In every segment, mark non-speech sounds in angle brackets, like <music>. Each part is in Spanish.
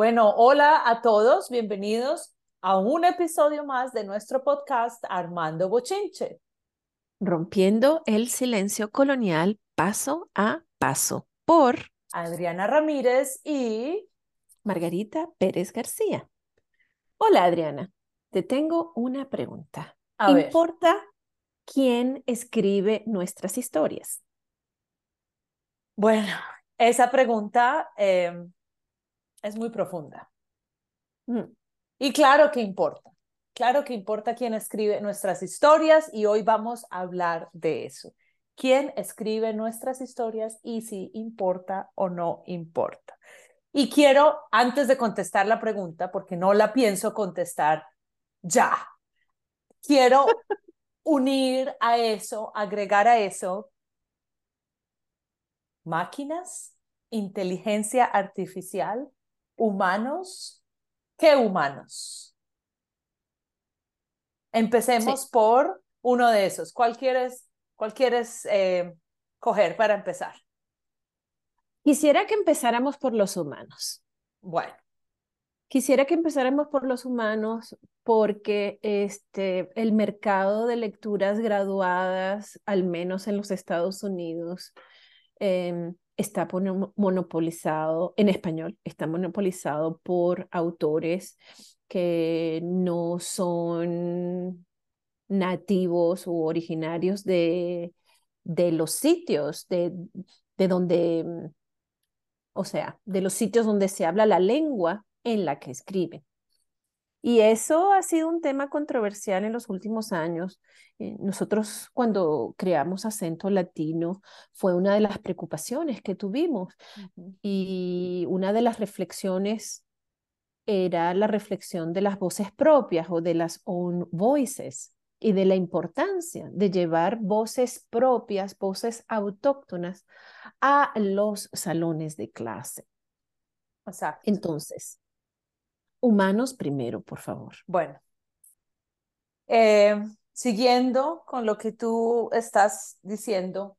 Bueno, hola a todos, bienvenidos a un episodio más de nuestro podcast Armando Bochinche. Rompiendo el silencio colonial paso a paso por Adriana Ramírez y Margarita Pérez García. Hola Adriana, te tengo una pregunta. A ver. ¿Importa quién escribe nuestras historias? Bueno, esa pregunta eh, es muy profunda. Mm, Y claro que importa. Claro que importa quién escribe nuestras historias y hoy vamos a hablar de eso. ¿Quién escribe nuestras historias y si importa o no importa? Y quiero, antes de contestar la pregunta, porque no la pienso contestar ya, quiero <laughs> unir a eso, agregar a eso máquinas, inteligencia artificial, humanos, ¿qué humanos? Empecemos por uno de esos. ¿Cuál quieres, cuál quieres eh, coger para empezar? Quisiera que empezáramos por los humanos. Bueno, Quisiera que empezáramos por los humanos porque este, el mercado de lecturas graduadas, al menos en los Estados Unidos, em, está monopolizado, en español, está monopolizado por autores que no son nativos u originarios de, de los sitios de, de donde, o sea, de los sitios donde se habla la lengua en la que escriben. Y eso ha sido un tema controversial en los últimos años. Eh, nosotros cuando creamos acento latino fue una de las preocupaciones que tuvimos y una de las reflexiones era la reflexión de las voces propias o de las own voices y de la importancia de llevar voces propias, voces autóctonas a los salones de clase. exacto. Entonces, humanos primero, por favor. Bueno, eh, siguiendo con lo que tú estás diciendo,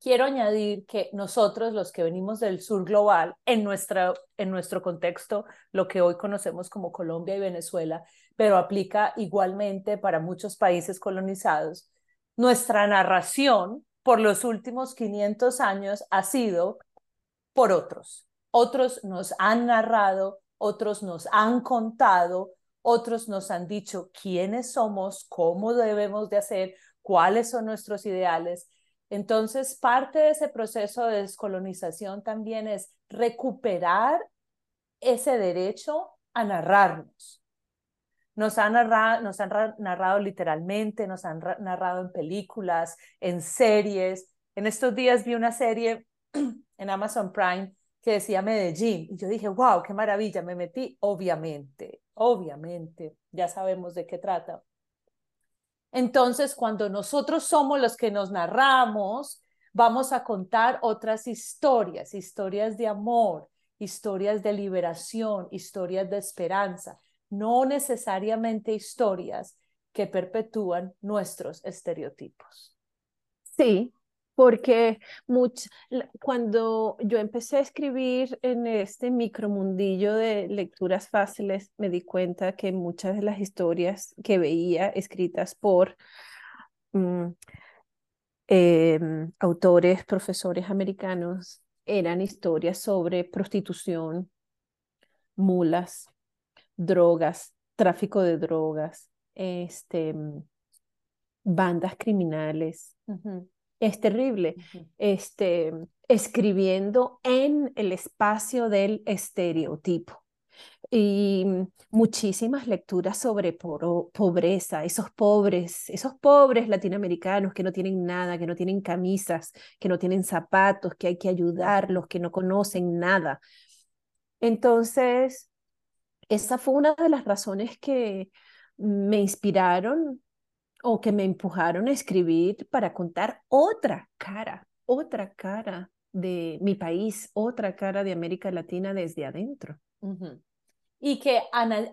quiero añadir que nosotros, los que venimos del sur global, en, nuestra, en nuestro contexto, lo que hoy conocemos como Colombia y Venezuela, pero aplica igualmente para muchos países colonizados, nuestra narración por los últimos 500 años ha sido por otros. Otros nos han narrado, otros nos han contado, otros nos han dicho quiénes somos, cómo debemos de hacer, cuáles son nuestros ideales. Entonces, parte de ese proceso de descolonización también es recuperar ese derecho a narrarnos. Nos han narrado, nos han ra- narrado literalmente, nos han ra- narrado en películas, en series. En estos días vi una serie <clears throat> en Amazon Prime que decía Medellín y yo dije, wow, qué maravilla, me metí, obviamente, obviamente, ya sabemos de qué trata. Entonces, cuando nosotros somos los que nos narramos, vamos a contar otras historias, historias de amor, historias de liberación, historias de esperanza, no necesariamente historias que perpetúan nuestros estereotipos. Sí, porque much- cuando yo empecé a escribir en este micromundillo de lecturas fáciles, me di cuenta que muchas de las historias que veía escritas por mm, em, autores, profesores americanos, eran historias sobre prostitución, mulas, drogas, tráfico de drogas, este, mm, bandas criminales. Ujú, Es terrible. este, escribiendo en el espacio del estereotipo. Y muchísimas lecturas sobre poro- pobreza, esos pobres, esos pobres latinoamericanos que no tienen nada, que no tienen camisas, que no tienen zapatos, que hay que ayudarlos, que no conocen nada. Entonces, esa fue una de las razones que me inspiraron o que me empujaron a escribir para contar otra cara, otra cara de mi país, otra cara de América Latina desde adentro. Y que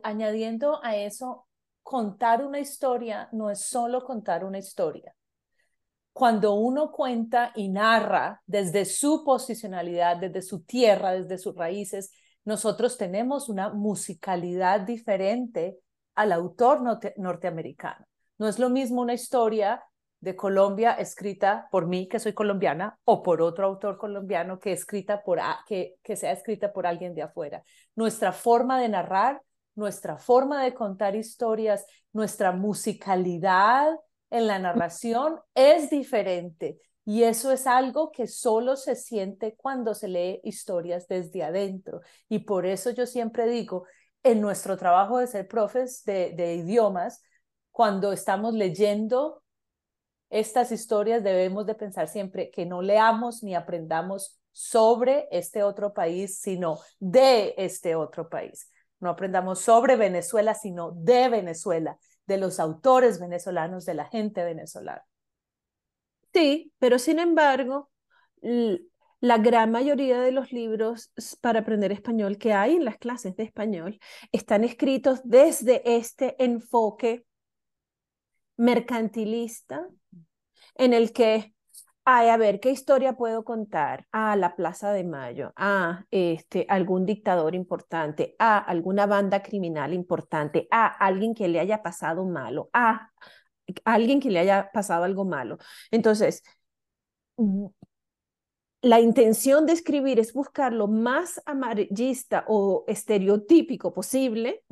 añadiendo a eso, contar una historia no es solo contar una historia. Cuando uno cuenta y narra desde su posicionalidad, desde su tierra, desde sus raíces, nosotros tenemos una musicalidad diferente al autor norteamericano. No es lo mismo una historia de Colombia escrita por mí, que soy colombiana, o por otro autor colombiano que, escrita por, que, que sea escrita por alguien de afuera. Nuestra forma de narrar, nuestra forma de contar historias, nuestra musicalidad en la narración es diferente. Y eso es algo que solo se siente cuando se lee historias desde adentro. Y por eso yo siempre digo, en nuestro trabajo de ser profes de, de idiomas, cuando estamos leyendo estas historias debemos de pensar siempre que no leamos ni aprendamos sobre este otro país, sino de este otro país. No aprendamos sobre Venezuela, sino de Venezuela, de los autores venezolanos, de la gente venezolana. Sí, pero sin embargo, la gran mayoría de los libros para aprender español que hay en las clases de español están escritos desde este enfoque mercantilista en el que, ay, a ver, ¿qué historia puedo contar? Ah, la Plaza de Mayo, ah, este, algún dictador importante, ah, alguna banda criminal importante, ah, alguien que le haya pasado malo, ah, alguien que le haya pasado algo malo. Entonces, mm, la intención de escribir es buscar lo más amarillista o estereotípico posible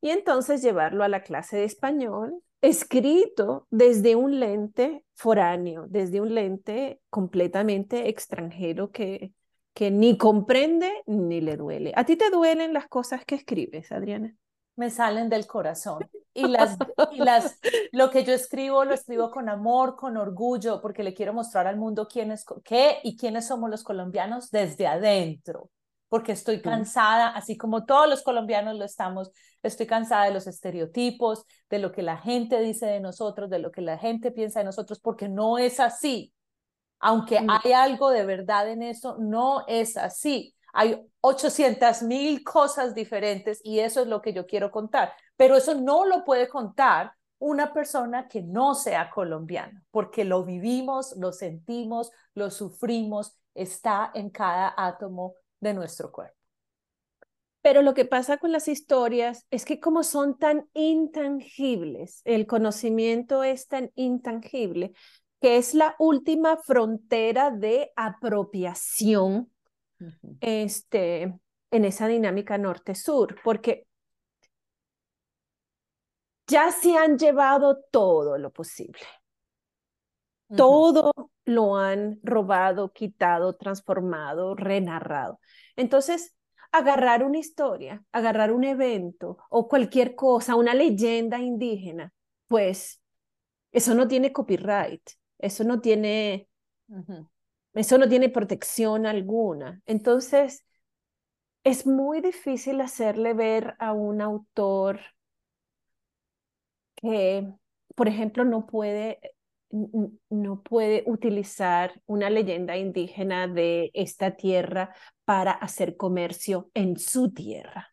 y entonces llevarlo a la clase de español escrito desde un lente foráneo, desde un lente completamente extranjero que, que ni comprende ni le duele. ¿A ti te duelen las cosas que escribes, Adriana? Me salen del corazón. <laughs> Y las, y las, lo que yo escribo, lo escribo con amor, con orgullo, porque le quiero mostrar al mundo quién es, qué y quiénes somos los colombianos desde adentro porque estoy cansada, así como todos los colombianos lo estamos, estoy cansada de los estereotipos, de lo que la gente dice de nosotros, de lo que la gente piensa de nosotros, porque no es así. Aunque mm. hay algo de verdad en eso, no es así. Hay 800 mil cosas diferentes y eso es lo que yo quiero contar. Pero eso no lo puede contar una persona que no sea colombiana, porque lo vivimos, lo sentimos, lo sufrimos, está en cada átomo de nuestro cuerpo. Pero lo que pasa con las historias es que como son tan intangibles, el conocimiento es tan intangible, que es la última frontera de apropiación este, en esa dinámica norte-sur, porque ya se han llevado todo lo posible. Todo lo han robado, quitado, transformado, renarrado. Entonces, agarrar una historia, agarrar un evento o cualquier cosa, una leyenda indígena, pues eso no tiene copyright, eso no tiene, eso no tiene protección alguna. Entonces, es muy difícil hacerle ver a un autor que, por ejemplo, no puede no puede utilizar una leyenda indígena de esta tierra para hacer comercio en su tierra.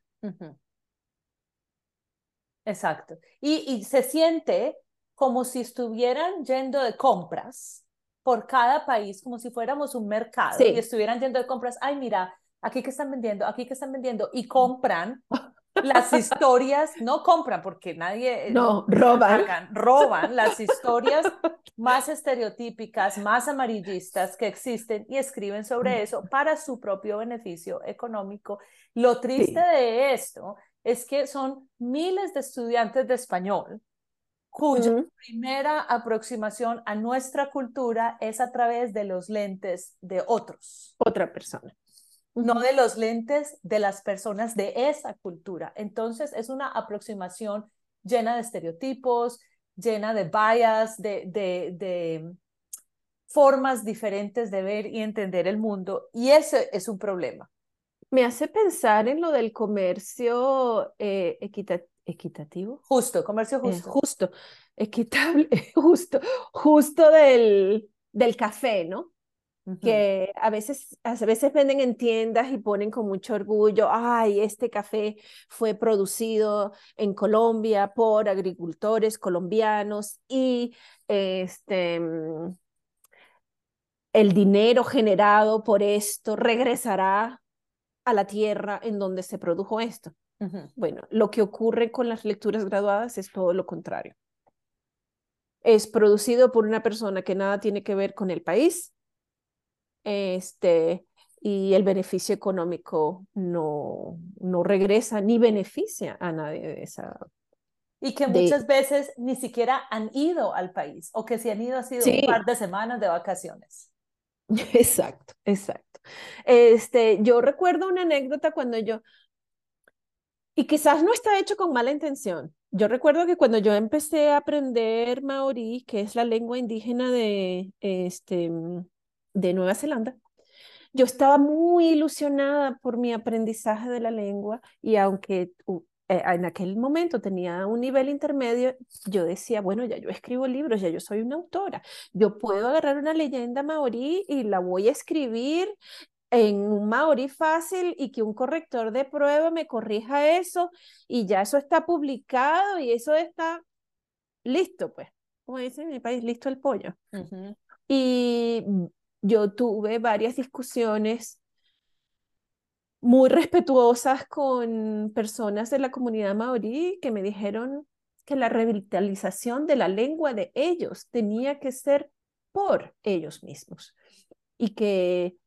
Exacto. Y, se siente como si estuvieran yendo de compras por cada país, como si fuéramos un mercado y estuvieran yendo de compras. Ay, mira, aquí que están vendiendo, aquí que están vendiendo y compran las historias, no compran porque nadie... Eh, no, roban. roban las historias más estereotípicas, más amarillistas que existen y escriben sobre eso para su propio beneficio económico. Lo triste de esto es que son miles de estudiantes de español cuya primera aproximación a nuestra cultura es a través de los lentes de otros. Otra persona no de los lentes de las personas de esa cultura. Entonces es una aproximación llena de estereotipos, llena de bias, de, de, formas diferentes de ver y entender el mundo. Y ese es un problema. Me hace pensar en lo del comercio eh, equitativo. Justo, comercio eh, justo. justo, equitable, <laughs> justo, justo del, del café, ¿no? Que a veces, a veces venden en tiendas y ponen con mucho orgullo, ay, este café fue producido en Colombia por agricultores colombianos y este, mm, el dinero generado por esto regresará a la tierra en donde se produjo esto. Bueno, lo que ocurre con las lecturas graduadas es todo lo contrario. Es producido por una persona que nada tiene que ver con el país, este, y el beneficio económico no, no regresa ni beneficia a nadie de esa. Y que muchas veces ni siquiera han ido al país, o que si han ido ha sido un par de semanas de vacaciones. <laughs> Exacto, exacto. Este, yo recuerdo una anécdota cuando yo, y quizás no está hecho con mala intención. Yo recuerdo que cuando yo empecé a aprender maorí, que es la lengua indígena de, este, de Nueva Zelanda, yo estaba muy ilusionada por mi aprendizaje de la lengua y aunque eh, en aquel momento tenía un nivel intermedio, yo decía, bueno, ya yo escribo libros, ya yo soy una autora, yo puedo agarrar una leyenda maorí y la voy a escribir en un maorí fácil y que un corrector de prueba me corrija eso y ya eso está publicado y eso está listo, pues, como dicen en mi país, listo el pollo. Y yo tuve varias discusiones muy respetuosas con personas de la comunidad maorí que me dijeron que la revitalización de la lengua de ellos tenía que ser por ellos mismos y que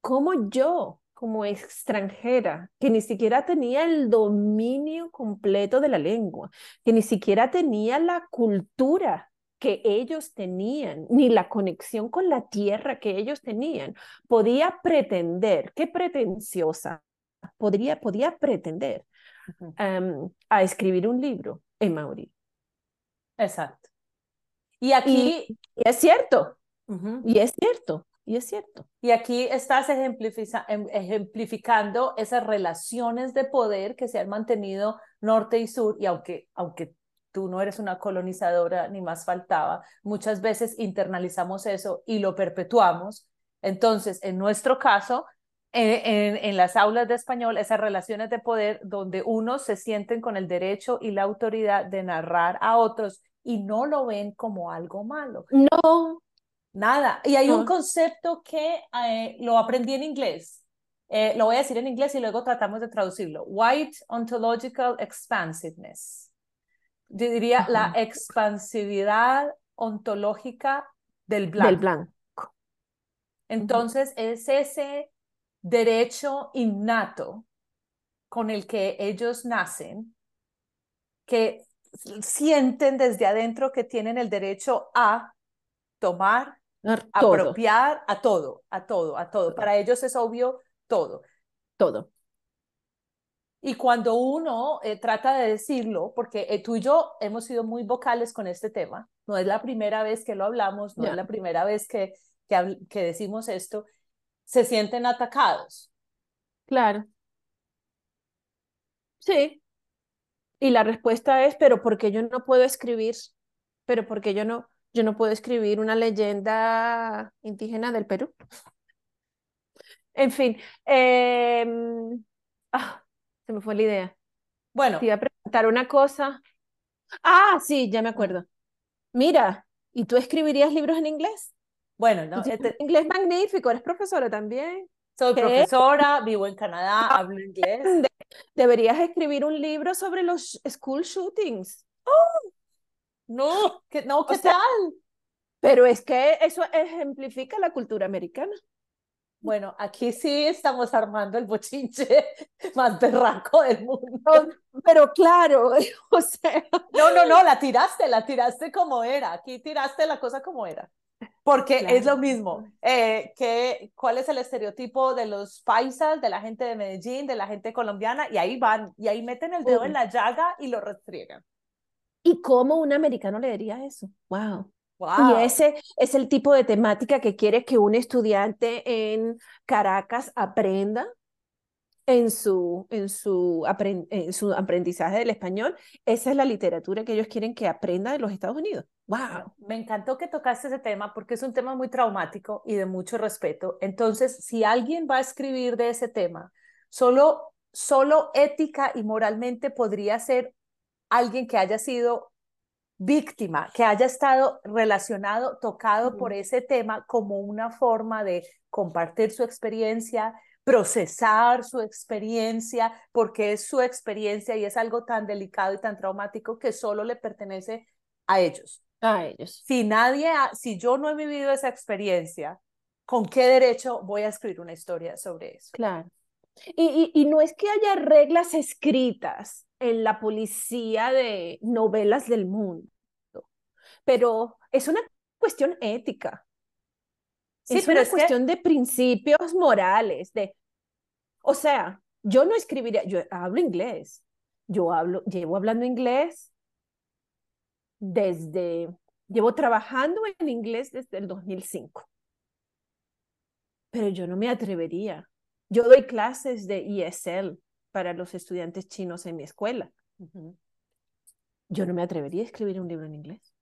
como yo, como extranjera, que ni siquiera tenía el dominio completo de la lengua, que ni siquiera tenía la cultura que ellos tenían, ni la conexión con la tierra que ellos tenían, podía pretender, qué pretenciosa, podría, podía pretender a escribir un libro en maorí. Exacto. Y aquí... Y, es cierto, y es cierto, y es cierto. Y aquí estás em, ejemplificando esas relaciones de poder que se han mantenido norte y sur, y aunque, aunque tú no eres una colonizadora, ni más faltaba. Muchas veces internalizamos eso y lo perpetuamos. Entonces, en nuestro caso, en, en, las aulas de español, esas relaciones de poder donde unos se sienten con el derecho y la autoridad de narrar a otros y no lo ven como algo malo. No. Nada. Y hay un concepto que eh, lo aprendí en inglés. Eh, lo voy a decir en inglés y luego tratamos de traducirlo. White ontological expansiveness yo diría la expansividad ontológica del blanco. Del blanco. Entonces, es ese derecho innato con el que ellos nacen, que sienten desde adentro que tienen el derecho a tomar, apropiar a todo, a todo, a todo. Para ellos es obvio todo. Todo. Y cuando uno eh, trata de decirlo, porque eh, tú y yo hemos sido muy vocales con este tema, no es la primera vez que lo hablamos, no es la primera vez que, que, que decimos esto, se sienten atacados. Claro. Sí. Y la respuesta es, pero ¿por qué yo no puedo escribir? Pero ¿por qué yo no, yo no puedo escribir una leyenda indígena del Perú? <laughs> En fin. Eh, se me fue la idea. Bueno. Te iba a preguntar una cosa. Ah, sí, ya me acuerdo. Mira, ¿y tú escribirías libros en inglés? Bueno, no. Este... Inglés magnífico, eres profesora también. Soy profesora, vivo en Canadá, ah, hablo inglés. deberías escribir un libro sobre los school shootings. ¡Oh! No, que, no, ¿qué tal? Pero es que eso ejemplifica la cultura americana. Bueno, aquí sí estamos armando el bochinche <laughs> más berraco del mundo. pero claro, <laughs> o sea. No, no, no, la tiraste, la tiraste como era. Aquí tiraste la cosa como era. Porque es lo mismo. Eh, que, ¿Cuál es el estereotipo de los paisas, de la gente de Medellín, de la gente colombiana? Y ahí van, y ahí meten el dedo en la llaga y lo restriegan. ¿Y cómo un americano le diría eso? ¡Wow! Y ese es el tipo de temática que quiere que un estudiante en Caracas aprenda en su, en su, en su aprendizaje del español. Esa es la literatura que ellos quieren que aprenda de los Estados Unidos. ¡Wow! Me encantó que tocaste ese tema porque es un tema muy traumático y de mucho respeto. Entonces, si alguien va a escribir de ese tema, solo, solo ética y moralmente podría ser alguien que haya sido víctima, que haya estado relacionado, tocado por ese tema como una forma de compartir su experiencia, procesar su experiencia, porque es su experiencia y es algo tan delicado y tan traumático que solo le pertenece a ellos. A ellos. Si nadie, si yo no he vivido esa experiencia, ¿con qué derecho voy a escribir una historia sobre eso? Claro. Y, y, y no es que haya reglas escritas en la policía de novelas del mundo, pero es una cuestión ética. Sí, es pero una es cuestión de principios morales, de, o sea, yo no escribiría, yo hablo inglés, yo hablo, llevo hablando inglés desde, llevo trabajando en inglés desde el 2005, pero yo no me atrevería. Yo doy clases de ESL para los estudiantes chinos en mi escuela. Yo no me atrevería a escribir un libro en inglés.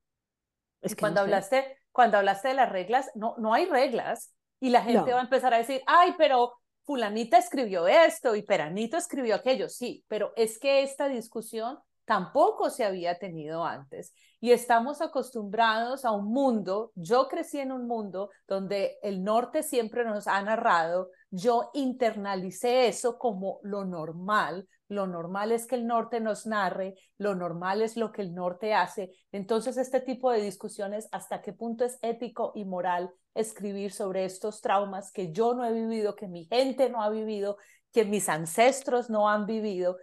Es que cuando hablaste, cuando hablaste de las reglas, no, no hay reglas. Y la gente va a empezar a decir, ay, pero fulanita escribió esto y peranito escribió aquello, sí, pero es que esta discusión tampoco se había tenido antes. Y estamos acostumbrados a un mundo, yo crecí en un mundo donde el norte siempre nos ha narrado, yo internalicé eso como lo normal, lo normal es que el norte nos narre, lo normal es lo que el norte hace. Entonces, este tipo de discusiones, hasta qué punto es ético y moral escribir sobre estos traumas que yo no he vivido, que mi gente no ha vivido, que mis ancestros no han vivido,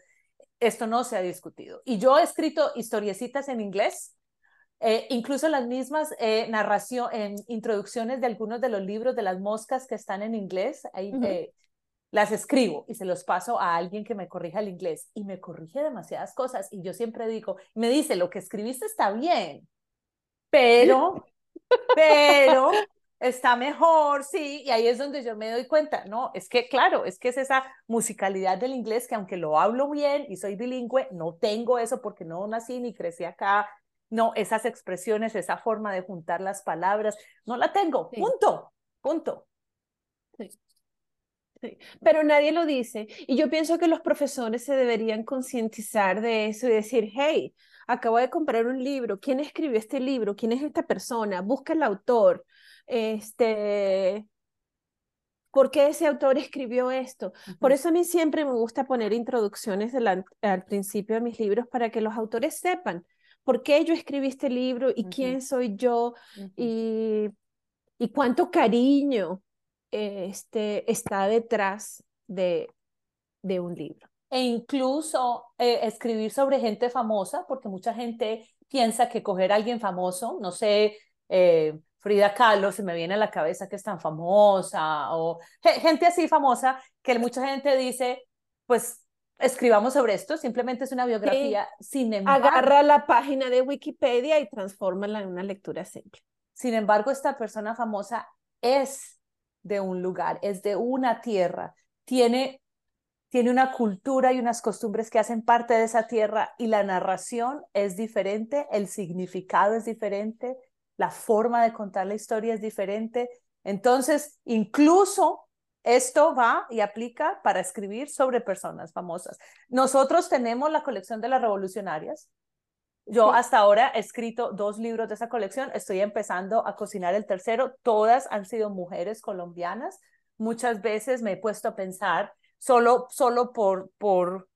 esto no se ha discutido. Y yo he escrito historiecitas en inglés eh, incluso las mismas eh, narración, en introducciones de algunos de los libros de las moscas que están en inglés, ahí, eh, las escribo y se los paso a alguien que me corrija el inglés y me corrige demasiadas cosas y yo siempre digo, me dice, lo que escribiste está bien, pero, <laughs> pero está mejor, sí, y ahí es donde yo me doy cuenta, no, es que claro, es que es esa musicalidad del inglés que aunque lo hablo bien y soy bilingüe, no tengo eso porque no nací ni crecí acá no, esas expresiones, esa forma de juntar las palabras, no la tengo, punto, punto. Sí. Sí. Pero nadie lo dice. Y yo pienso que los profesores se deberían concientizar de eso y decir, hey, acabo de comprar un libro, ¿quién escribió este libro? ¿Quién es esta persona? Busca el autor. Este, ¿Por qué ese autor escribió esto? Por eso a mí siempre me gusta poner introducciones al principio de mis libros para que los autores sepan por qué yo escribí este libro y quién soy yo y, y, cuánto cariño este, está detrás de, de un libro. E incluso eh, escribir sobre gente famosa, porque mucha gente piensa que coger a alguien famoso, no sé, eh, Frida Kahlo, se me viene a la cabeza que es tan famosa, o gente así famosa, que mucha gente dice, pues escribamos sobre esto, simplemente es una biografía. Sin embargo, agarra la página de Wikipedia y transfórmala en una lectura simple. Sin embargo, esta persona famosa es de un lugar, es de una tierra, tiene, tiene una cultura y unas costumbres que hacen parte de esa tierra y la narración es diferente, el significado es diferente, la forma de contar la historia es diferente. Entonces, incluso esto va y aplica para escribir sobre personas famosas. Nosotros tenemos la colección de las revolucionarias. Yo hasta ahora he escrito dos libros de esa colección, estoy empezando a cocinar el tercero. Todas han sido mujeres colombianas. Muchas veces me he puesto a pensar, solo, solo por, por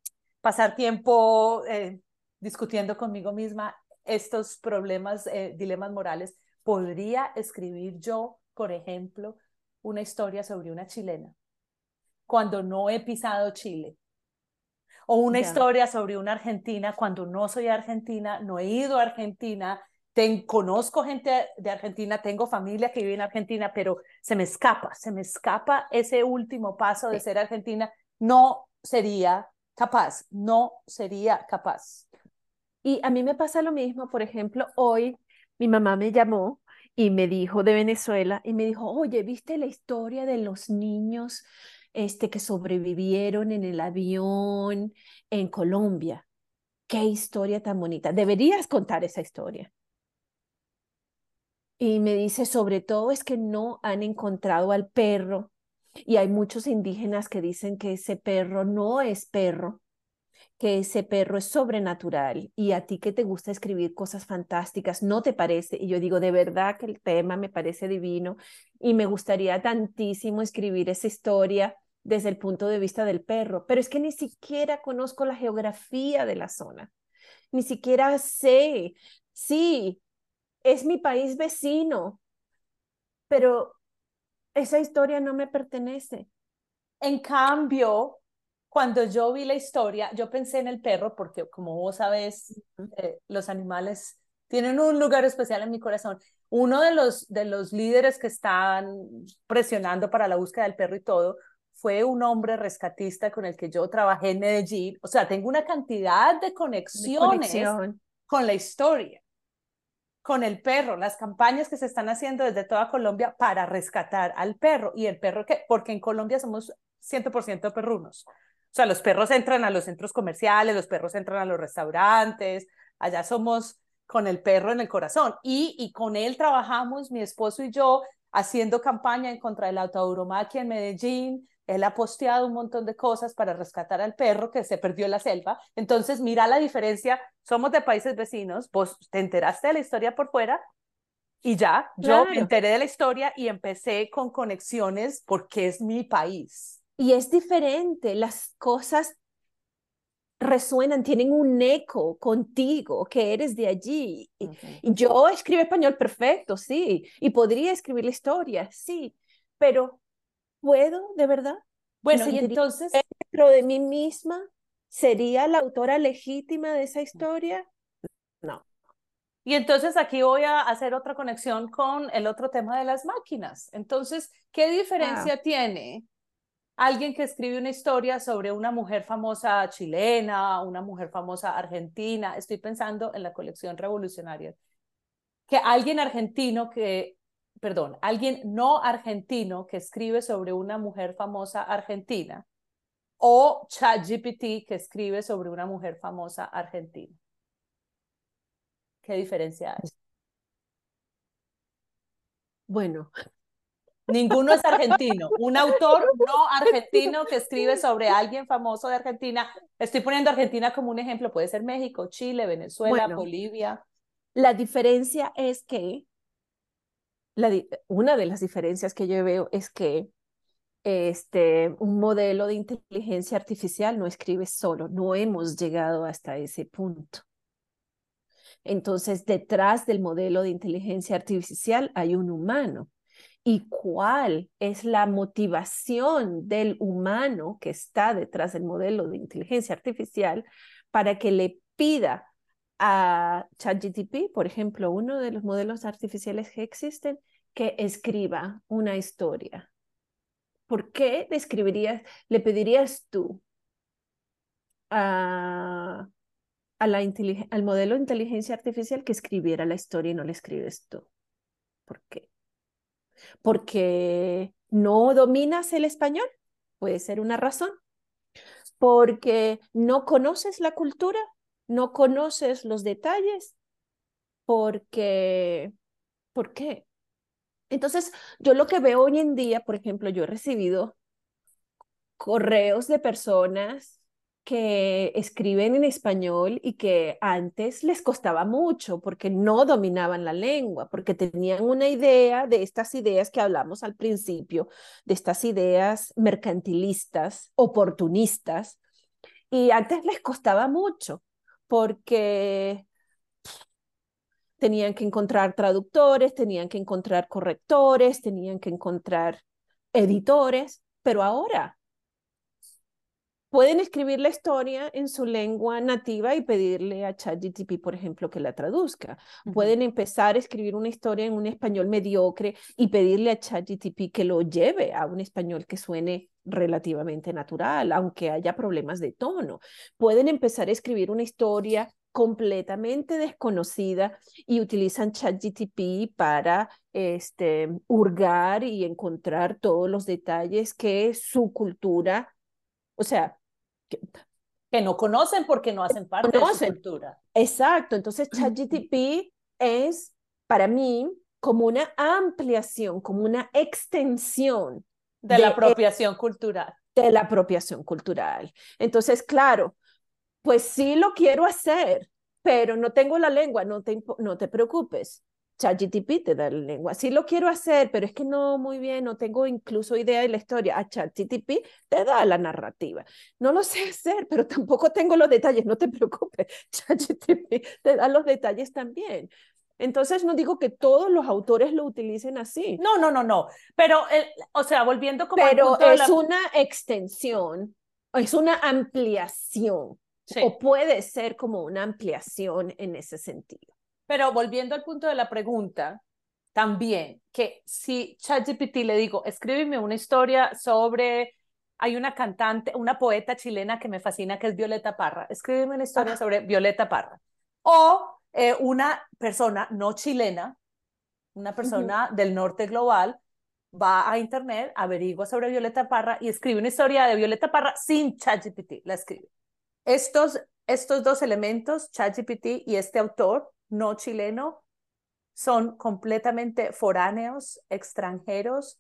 pasar tiempo eh, discutiendo conmigo misma estos problemas, eh, dilemas morales, ¿podría escribir yo, por ejemplo, una historia sobre una chilena cuando no he pisado Chile. O una historia sobre una argentina cuando no soy argentina, no he ido a Argentina, conozco gente de Argentina, tengo familia que vive en Argentina, pero se me escapa, se me escapa ese último paso de ser argentina. No sería capaz, no sería capaz. Y a mí me pasa lo mismo, por ejemplo, hoy mi mamá me llamó y me dijo de Venezuela y me dijo, oye, ¿viste la historia de los niños este, que sobrevivieron en el avión en Colombia? Qué historia tan bonita. Deberías contar esa historia. Y me dice, sobre todo es que no han encontrado al perro. Y hay muchos indígenas que dicen que ese perro no es perro, que ese perro es sobrenatural y a ti que te gusta escribir cosas fantásticas, ¿no te parece? Y yo digo, de verdad que el tema me parece divino y me gustaría tantísimo escribir esa historia desde el punto de vista del perro, pero es que ni siquiera conozco la geografía de la zona, ni siquiera sé, sí, es mi país vecino, pero esa historia no me pertenece. En cambio, cuando yo vi la historia, yo pensé en el perro porque como vos sabes, eh, los animales tienen un lugar especial en mi corazón. Uno de los, de los líderes que están presionando para la búsqueda del perro y todo fue un hombre rescatista con el que yo trabajé en Medellín. O sea, tengo una cantidad de conexiones con la historia, con el perro, las campañas que se están haciendo desde toda Colombia para rescatar al perro. Y el perro, que, porque en Colombia somos 100% perrunos. O sea, los perros entran a los centros comerciales, los perros entran a los restaurantes, allá somos con el perro en el corazón. Y, y con él trabajamos, mi esposo y yo, haciendo campaña en contra de la autouromaquia en Medellín. Él ha posteado un montón de cosas para rescatar al perro que se perdió en la selva. Entonces, mira la diferencia. Somos de países vecinos. Vos te enteraste de la historia por fuera y ya. Yo me enteré de la historia y empecé con conexiones porque es mi país y es diferente, las cosas resuenan, tienen un eco contigo, que eres de allí. Y yo escribo español perfecto, sí, y podría escribir la historia, sí, pero ¿puedo de verdad? Bueno, y entonces... Dentro de mí misma, ¿sería la autora legítima de esa historia? No. Y entonces aquí voy a hacer otra conexión con el otro tema de las máquinas. Entonces, ¿qué diferencia tiene alguien que escribe una historia sobre una mujer famosa chilena, una mujer famosa argentina, estoy pensando en la colección revolucionaria, que alguien argentino que, perdón, alguien no argentino que escribe sobre una mujer famosa argentina, o ChatGPT que escribe sobre una mujer famosa argentina. ¿Qué diferencia hay? Bueno, Ninguno es argentino. Un autor <laughs> no argentino que escribe sobre alguien famoso de Argentina. Estoy poniendo Argentina como un ejemplo. Puede ser México, Chile, Venezuela, Bolivia. La diferencia es que, una de las diferencias que yo veo es que este, un modelo de inteligencia artificial no escribe solo. No hemos llegado hasta ese punto. Entonces, detrás del modelo de inteligencia artificial hay un humano y cuál es la motivación del humano que está detrás del modelo de inteligencia artificial para que le pida a ChatGTP, por ejemplo, uno de los modelos artificiales que existen, que escriba una historia. ¿Por qué le escribirías, le pedirías tú a, la al modelo de inteligencia artificial que escribiera la historia y no la escribes tú? ¿Por qué? porque no dominas el español, puede ser una razón, porque no conoces la cultura, no conoces los detalles, porque, ¿por qué? Entonces, yo lo que veo hoy en día, por ejemplo, yo he recibido correos de personas que escriben en español y que antes les costaba mucho porque no dominaban la lengua, porque tenían una idea de estas ideas que hablamos al principio, de estas ideas mercantilistas, oportunistas, y antes les costaba mucho porque tenían que encontrar traductores, tenían que encontrar correctores, tenían que encontrar editores, pero ahora pueden escribir la historia en su lengua nativa y pedirle a ChatGTP, por ejemplo, que la traduzca. Pueden empezar a escribir una historia en un español mediocre y pedirle a ChatGTP que lo lleve a un español que suene relativamente natural, aunque haya problemas de tono. Pueden empezar a escribir una historia completamente desconocida y utilizan ChatGTP para este, hurgar y encontrar todos los detalles que su cultura, o sea, que, no conocen porque no hacen parte de su cultura. Exacto, entonces ChatGTP es para mí como una ampliación, como una extensión de, la apropiación cultural. De la apropiación cultural. Entonces, claro, pues sí lo quiero hacer, pero no tengo la lengua, no te, no te preocupes. ChatGTP te da la lengua. Sí lo quiero hacer, pero es que no muy bien, no tengo incluso idea de la historia. A ChatGTP te da la narrativa. No lo <laughs> sé hacer, pero tampoco tengo los detalles, no te preocupes. <laughs> ChatGTP te da los detalles también. Entonces no digo que todos los autores lo utilicen así. No, no, no, no. Pero, o sea, volviendo como Pero es una extensión, es una ampliación. O puede ser como una ampliación en ese sentido. Pero volviendo al punto de la pregunta, también, que si ChatGPT le digo, escríbeme una historia sobre, hay una cantante, una poeta chilena que me fascina, que es Violeta Parra, escríbeme una historia sobre Violeta Parra. O eh, una persona no chilena, una persona del norte global, va a internet, averigua sobre Violeta Parra y escribe una historia de Violeta Parra sin ChatGPT, la escribe. Estos, estos dos elementos, ChatGPT y este autor no chileno, son completamente foráneos, extranjeros,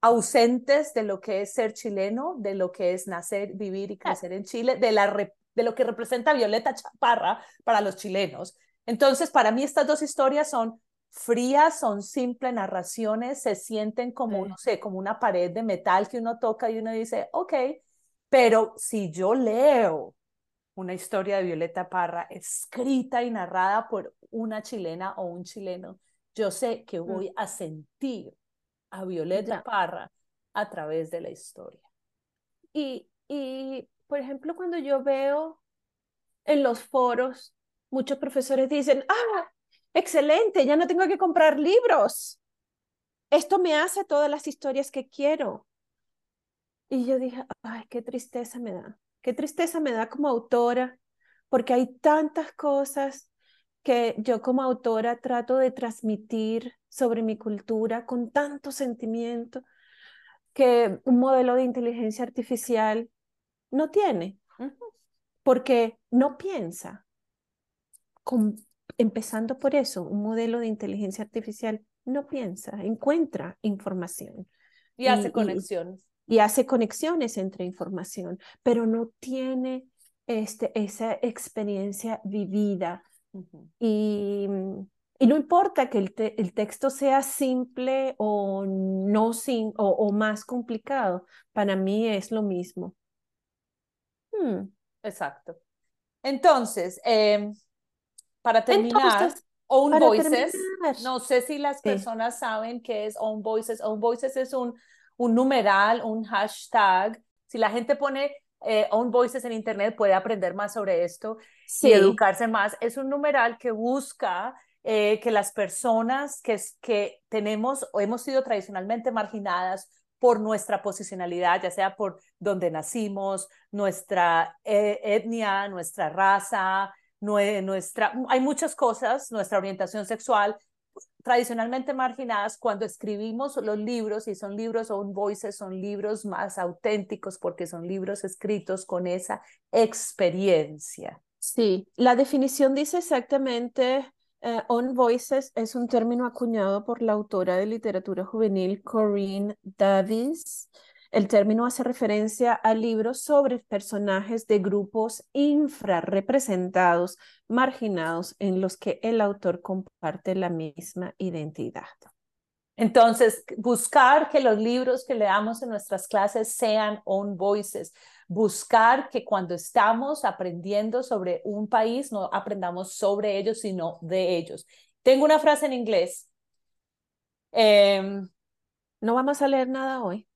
ausentes de lo que es ser chileno, de lo que es nacer, vivir y crecer en Chile, de, la de lo que representa Violeta Chaparra para los chilenos. Entonces, para mí estas dos historias son frías, son simples narraciones, se sienten como, no sé, como una pared de metal que uno toca y uno dice, ok, pero si yo leo una historia de Violeta Parra escrita y narrada por una chilena o un chileno, yo sé que mm. voy a sentir a Violeta Parra a través de la historia. Y, y, por ejemplo, cuando yo veo en los foros, muchos profesores dicen, ah, excelente, ya no tengo que comprar libros. Esto me hace todas las historias que quiero. Y yo dije, ay, qué tristeza me da. Qué tristeza me da como autora, porque hay tantas cosas que yo como autora trato de transmitir sobre mi cultura con tanto sentimiento que un modelo de inteligencia artificial no tiene, porque no piensa. empezando por eso, un modelo de inteligencia artificial no piensa, encuentra información. Y, hace conexiones y hace conexiones entre información, pero no tiene este, esa experiencia vivida. y, y, no importa que el, el, texto sea simple o, no sin, o, más complicado, para mí es lo mismo. Hmm. Exacto. Entonces, em, para terminar, Own Voices, no sé si las personas saben qué es Own Voices. Own Voices es un un numeral, un hashtag. Si la gente pone eh, Own Voices en Internet, puede aprender más sobre esto y educarse más. Es un numeral que busca eh, que las personas que, que tenemos o hemos sido tradicionalmente marginadas por nuestra posicionalidad, ya sea por donde nacimos, nuestra eh, etnia, nuestra raza, nuestra, hay muchas cosas, nuestra orientación sexual, tradicionalmente marginadas cuando escribimos los libros, y son libros own voices, son libros más auténticos porque son libros escritos con esa experiencia. Sí, la definición dice exactamente, eh, own voices es un término acuñado por la autora de literatura juvenil Corinne Davis el término hace referencia a libros sobre personajes de grupos infrarrepresentados, marginados, en los que el autor comparte la misma identidad. Entonces, buscar que los libros que leamos en nuestras clases sean own voices, buscar que cuando estamos aprendiendo sobre un país no aprendamos sobre ellos, sino de ellos. Tengo una frase en inglés. Em, no vamos a leer nada hoy.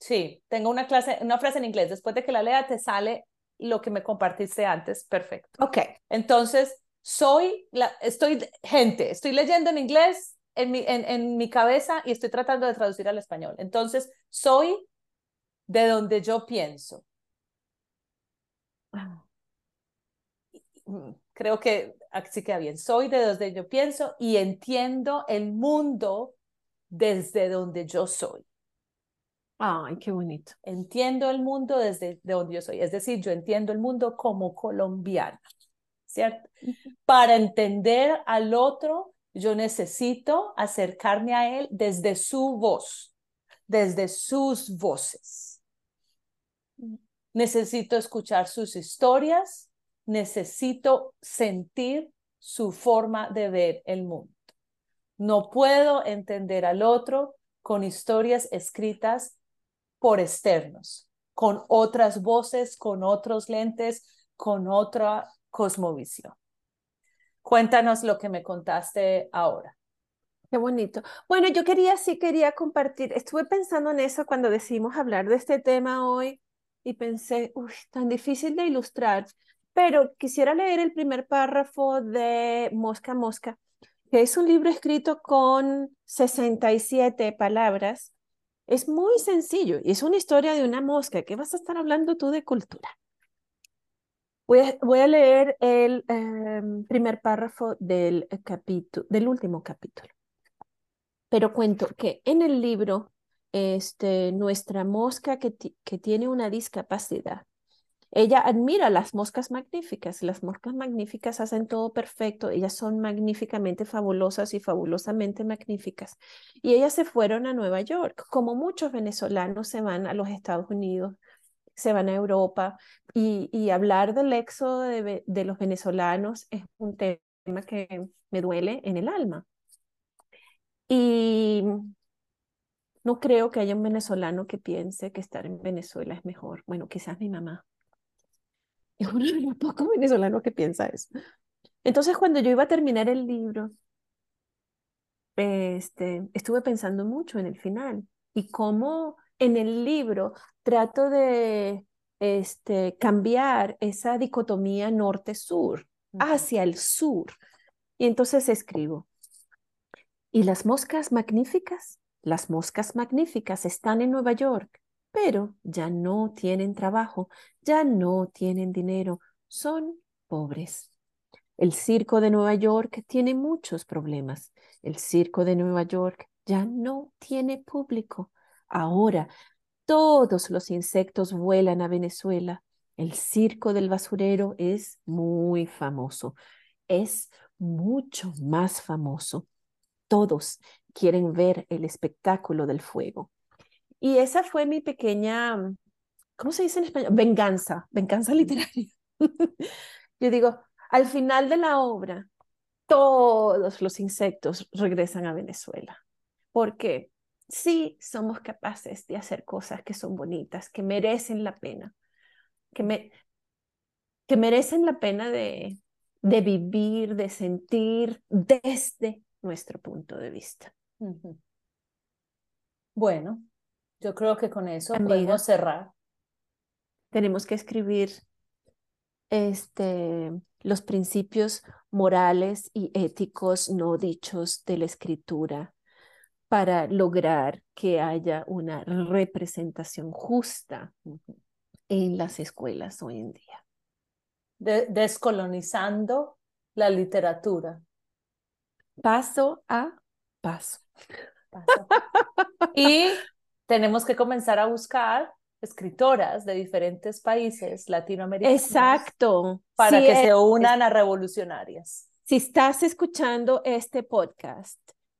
Sí, tengo una clase, una frase en inglés. Después de que la lea, te sale lo que me compartiste antes. Perfecto. Ok. Entonces, soy, la, estoy, gente, estoy leyendo en inglés en mi, en, en mi cabeza y estoy tratando de traducir al español. Entonces, soy de donde yo pienso. Mm, creo que así queda bien. Soy de donde yo pienso y entiendo el mundo desde donde yo soy. Ay, qué bonito. Entiendo el mundo desde donde yo soy, es decir, yo entiendo el mundo como colombiana, ¿cierto? Para entender al otro, yo necesito acercarme a él desde su voz, desde sus voces. Necesito escuchar sus historias, necesito sentir su forma de ver el mundo. No puedo entender al otro con historias escritas por externos, con otras voces, con otros lentes, con otra cosmovisión. Cuéntanos lo que me contaste ahora. Qué bonito. Bueno, yo quería, sí quería compartir, estuve pensando en eso cuando decidimos hablar de este tema hoy y pensé, uy, tan difícil de ilustrar, pero quisiera leer el primer párrafo de Mosca Mosca, que es un libro escrito con 67 palabras. Es muy sencillo y es una historia de una mosca. ¿Qué vas a estar hablando tú de cultura? Voy a, leer el em, primer párrafo del, capítulo, del último capítulo. Pero cuento que en el libro, este, nuestra mosca que, que tiene una discapacidad, ella admira las moscas magníficas. Las moscas magníficas hacen todo perfecto. Ellas son magníficamente fabulosas y fabulosamente magníficas. Y ellas se fueron a Nueva York, como muchos venezolanos se van a los Estados Unidos, se van a Europa. Y, hablar del éxodo de, de los venezolanos es un tema que me duele en el alma. Y no creo que haya un venezolano que piense que estar en Venezuela es mejor. Bueno, quizás mi mamá. <laughs> Es uno de los pocos venezolanos que piensa eso. Entonces, cuando yo iba a terminar el libro, este, estuve pensando mucho en el final y cómo en el libro trato de este, cambiar esa dicotomía norte-sur hacia el sur. Y entonces escribo, ¿Y las moscas magníficas? Las moscas magníficas están en Nueva York, pero ya no tienen trabajo, ya no tienen dinero, son pobres. El circo de Nueva York tiene muchos problemas. El circo de Nueva York ya no tiene público. Ahora todos los insectos vuelan a Venezuela. El circo del basurero es muy famoso. Es mucho más famoso todos quieren ver el espectáculo del fuego. Y esa fue mi pequeña, ¿cómo se dice en español? Venganza, venganza literaria. <laughs> Yo digo, al final de la obra, todos los insectos regresan a Venezuela, porque sí somos capaces de hacer cosas que son bonitas, que merecen la pena, que, me, que merecen la pena de, de vivir, de sentir desde nuestro punto de vista. Bueno, yo creo que con eso podemos cerrar. Tenemos que escribir este, los principios morales y éticos no dichos de la escritura para lograr que haya una representación justa en las escuelas hoy en día. descolonizando la literatura paso a paso. Y tenemos que comenzar a buscar escritoras de diferentes países latinoamericanos. Exacto. Para que se unan a revolucionarias. Si estás escuchando este podcast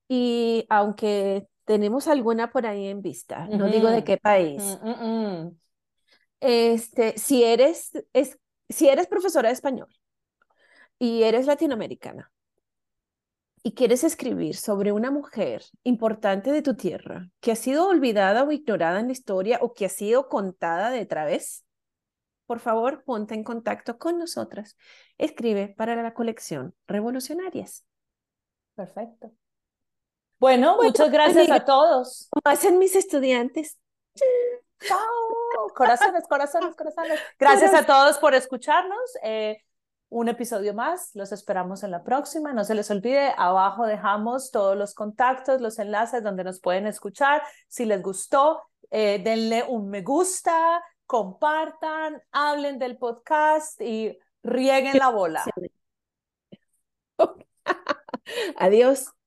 y aunque tenemos alguna por ahí en vista, no digo de qué país, este, si eres, es, si eres profesora de español y eres latinoamericana y quieres escribir sobre una mujer importante de tu tierra que ha sido olvidada o ignorada en la historia o que ha sido contada de través, por favor, ponte en contacto con nosotras. Escribe para la colección Revolucionarias. Perfecto. Bueno, muchas gracias a todos. Como hacen mis estudiantes. Chao. Corazones, corazones, corazones. Gracias a todos por escucharnos. Eh, un episodio más. Los esperamos en la próxima. No se les olvide, abajo dejamos todos los contactos, los enlaces donde nos pueden escuchar. Si les gustó, eh, denle un me gusta, compartan, hablen del podcast y rieguen la bola. <laughs> Adiós.